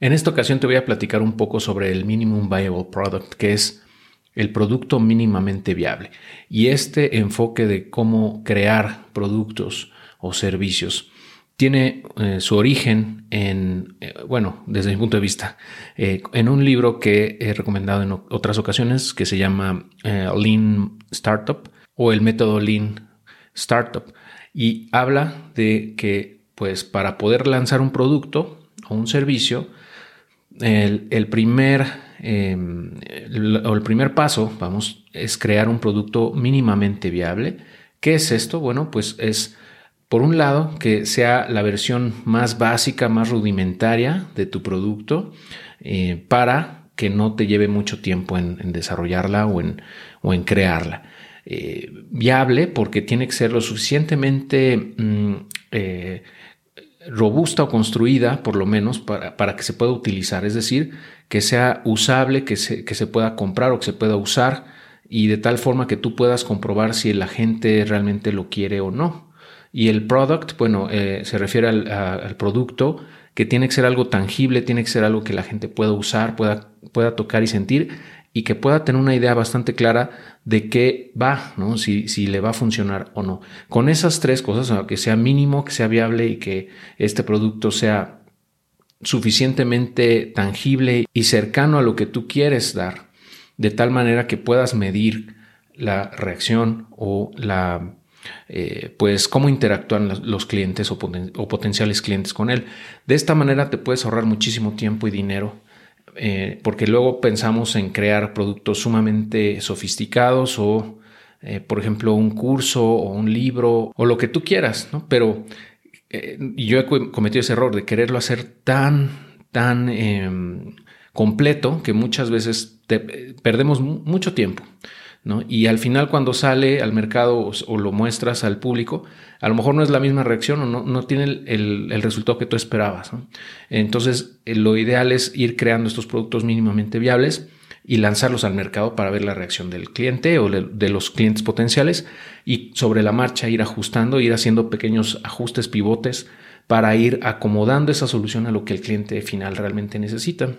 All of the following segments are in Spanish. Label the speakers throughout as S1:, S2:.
S1: En esta ocasión te voy a platicar un poco sobre el Minimum Viable Product, que es el producto mínimamente viable. Y este enfoque de cómo crear productos o servicios tiene eh, su origen en, eh, bueno, desde mi punto de vista, eh, en un libro que he recomendado en otras ocasiones que se llama Lean Startup o el método Lean Startup. Y habla de que, pues, para poder lanzar un producto o un servicio, el, primer o el primer paso, vamos, es crear un producto mínimamente viable. ¿Qué es esto? Bueno, pues es por un lado, que sea la versión más básica, más rudimentaria de tu producto eh, para que no te lleve mucho tiempo en, desarrollarla o en, o en crearla. Eh, viable porque tiene que ser lo suficientemente mm, eh, robusta o construida, por lo menos, para, para, que se pueda utilizar. Es decir, que sea usable, que se, que se pueda comprar o que se pueda usar y de tal forma que tú puedas comprobar si la gente realmente lo quiere o no. Y el product, bueno, eh, se refiere al, producto que tiene que ser algo tangible, tiene que ser algo que la gente pueda usar, pueda, pueda tocar y sentir y que pueda tener una idea bastante clara de qué va, ¿no? Si, si le va a funcionar o no. Con esas tres cosas, que sea mínimo, que sea viable y que este producto sea suficientemente tangible y cercano a lo que tú quieres dar, de tal manera que puedas medir la reacción o la eh, pues cómo interactúan los clientes o, potenciales clientes con él. De esta manera te puedes ahorrar muchísimo tiempo y dinero. Eh, porque luego pensamos en crear productos sumamente sofisticados o, eh, por ejemplo, un curso o un libro o lo que tú quieras, ¿no? Pero yo he cometido ese error de quererlo hacer tan, tan em, completo que muchas veces perdemos mucho tiempo. Y al final cuando sale al mercado o, lo muestras al público, a lo mejor no es la misma reacción o no, tiene el, resultado que tú esperabas. Entonces, eh, lo ideal es ir creando estos productos mínimamente viables y lanzarlos al mercado para ver la reacción del cliente o de los clientes potenciales y sobre la marcha ir ajustando, ir haciendo pequeños ajustes, pivotes para ir acomodando esa solución a lo que el cliente final realmente necesita.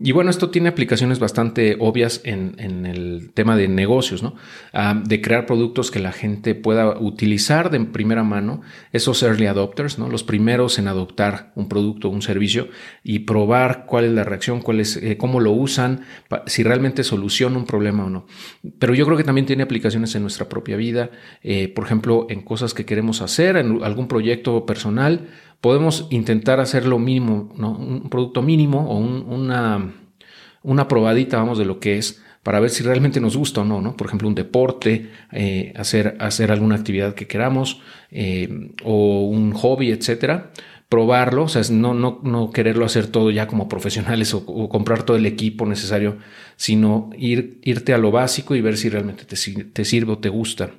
S1: Y bueno, esto tiene aplicaciones bastante obvias en, el tema de negocios, ¿no? Ah, de crear productos que la gente pueda utilizar de primera mano, esos early adopters, ¿no? Los primeros en adoptar un producto un servicio y probar cuál es la reacción, cuál es, eh, cómo lo usan, si realmente soluciona un problema o no. Pero yo creo que también tiene aplicaciones en nuestra propia vida, eh, por ejemplo, en cosas que queremos hacer, en algún proyecto personal podemos intentar hacer lo mínimo, ¿no? un producto mínimo o una, una probadita, vamos, de lo que es para ver si realmente nos gusta o no, ¿no? Por ejemplo, un deporte, eh, hacer, hacer alguna actividad que queramos eh, o un hobby, etcétera. Probarlo, o sea, no, no, no quererlo hacer todo ya como profesionales o, comprar todo el equipo necesario, sino ir, irte a lo básico y ver si realmente te, te sirve o te gusta.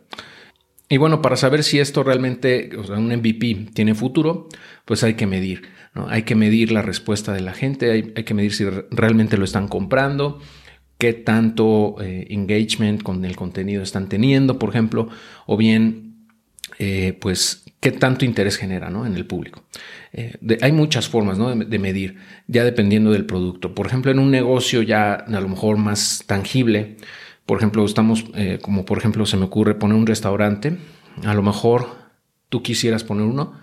S1: Y bueno, para saber si esto realmente, o sea, un MVP tiene futuro, pues hay que medir, ¿no? Hay que medir la respuesta de la gente, hay, que medir si realmente lo están comprando, qué tanto eh, engagement con el contenido están teniendo, por ejemplo, o bien, eh, pues, qué tanto interés genera, ¿no? En el público. Eh, hay muchas formas, ¿no? De, de, medir, ya dependiendo del producto. Por ejemplo, en un negocio ya a lo mejor más tangible, por ejemplo, estamos, eh, como por ejemplo se me ocurre poner un restaurante, a lo mejor tú quisieras poner uno,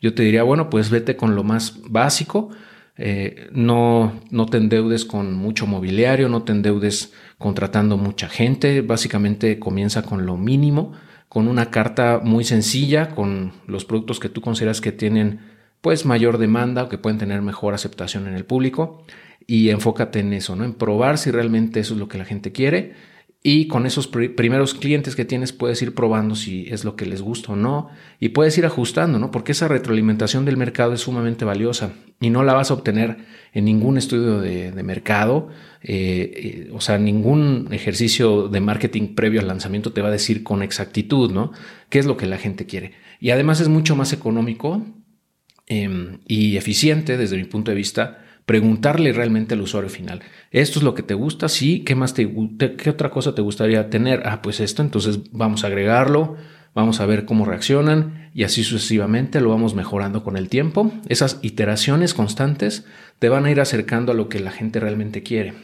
S1: yo te diría, bueno, pues vete con lo más básico, eh, no, no te endeudes con mucho mobiliario, no te endeudes contratando mucha gente, básicamente comienza con lo mínimo, con una carta muy sencilla, con los productos que tú consideras que tienen pues mayor demanda o que pueden tener mejor aceptación en el público y enfócate en eso, ¿no? En probar si realmente eso es lo que la gente quiere y con esos primeros clientes que tienes puedes ir probando si es lo que les gusta o no y puedes ir ajustando, ¿no? Porque esa retroalimentación del mercado es sumamente valiosa y no la vas a obtener en ningún estudio de, mercado, eh, eh, o sea, ningún ejercicio de marketing previo al lanzamiento te va a decir con exactitud, ¿no? ¿Qué es lo que la gente quiere? Y además es mucho más económico em, y eficiente desde mi punto de vista preguntarle realmente al usuario final, ¿esto es lo que te gusta? Sí, ¿qué más te qué otra cosa te gustaría tener? Ah, pues esto, entonces vamos a agregarlo, vamos a ver cómo reaccionan y así sucesivamente lo vamos mejorando con el tiempo. Esas iteraciones constantes te van a ir acercando a lo que la gente realmente quiere.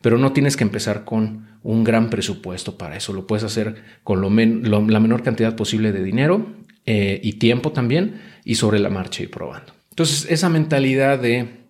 S1: Pero no tienes que empezar con un gran presupuesto para eso. Lo puedes hacer con lo la menor cantidad posible de dinero eh, y tiempo también y sobre la marcha y probando. Entonces, esa mentalidad de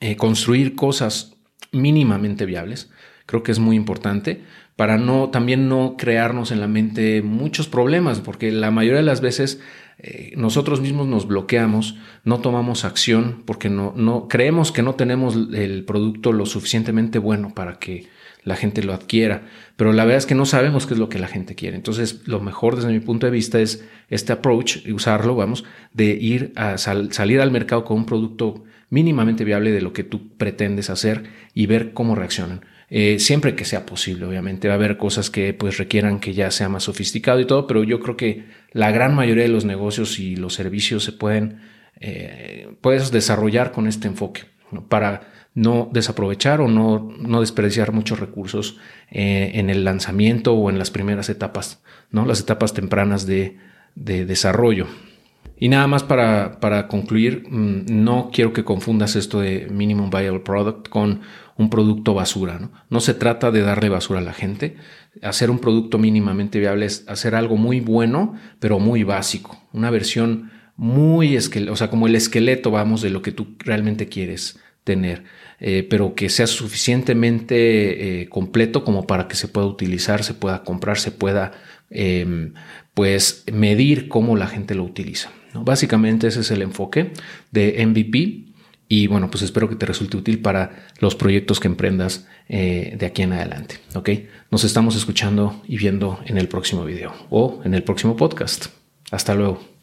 S1: eh, construir cosas mínimamente viables creo que es muy importante para no también no crearnos en la mente muchos problemas, porque la mayoría de las veces eh, nosotros mismos nos bloqueamos, no tomamos acción porque no, no creemos que no tenemos el producto lo suficientemente bueno para que la gente lo adquiera, pero la verdad es que no sabemos qué es lo que la gente quiere. Entonces, lo mejor desde mi punto de vista es este approach y usarlo, vamos, de ir a salir al mercado con un producto mínimamente viable de lo que tú pretendes hacer y ver cómo reaccionan. Eh, siempre que sea posible, obviamente. Va a haber cosas que pues requieran que ya sea más sofisticado y todo, pero yo creo que la gran mayoría de los negocios y los servicios se pueden eh, desarrollar con este enfoque para no desaprovechar o no, no desperdiciar muchos recursos eh, en el lanzamiento o en las primeras etapas, ¿no? las etapas tempranas de, de desarrollo. Y nada más para, para, concluir, mm, no quiero que confundas esto de Minimum Viable Product con un producto basura. ¿no? no se trata de darle basura a la gente. Hacer un producto mínimamente viable es hacer algo muy bueno, pero muy básico. Una versión muy, o sea, como el esqueleto, vamos, de lo que tú realmente quieres tener, eh, pero que sea suficientemente eh, completo como para que se pueda utilizar, se pueda comprar, se pueda, em, pues, medir cómo la gente lo utiliza. Básicamente ese es el enfoque de MVP y bueno, pues espero que te resulte útil para los proyectos que emprendas eh, de aquí en adelante. Ok, nos estamos escuchando y viendo en el próximo video o en el próximo podcast. Hasta luego.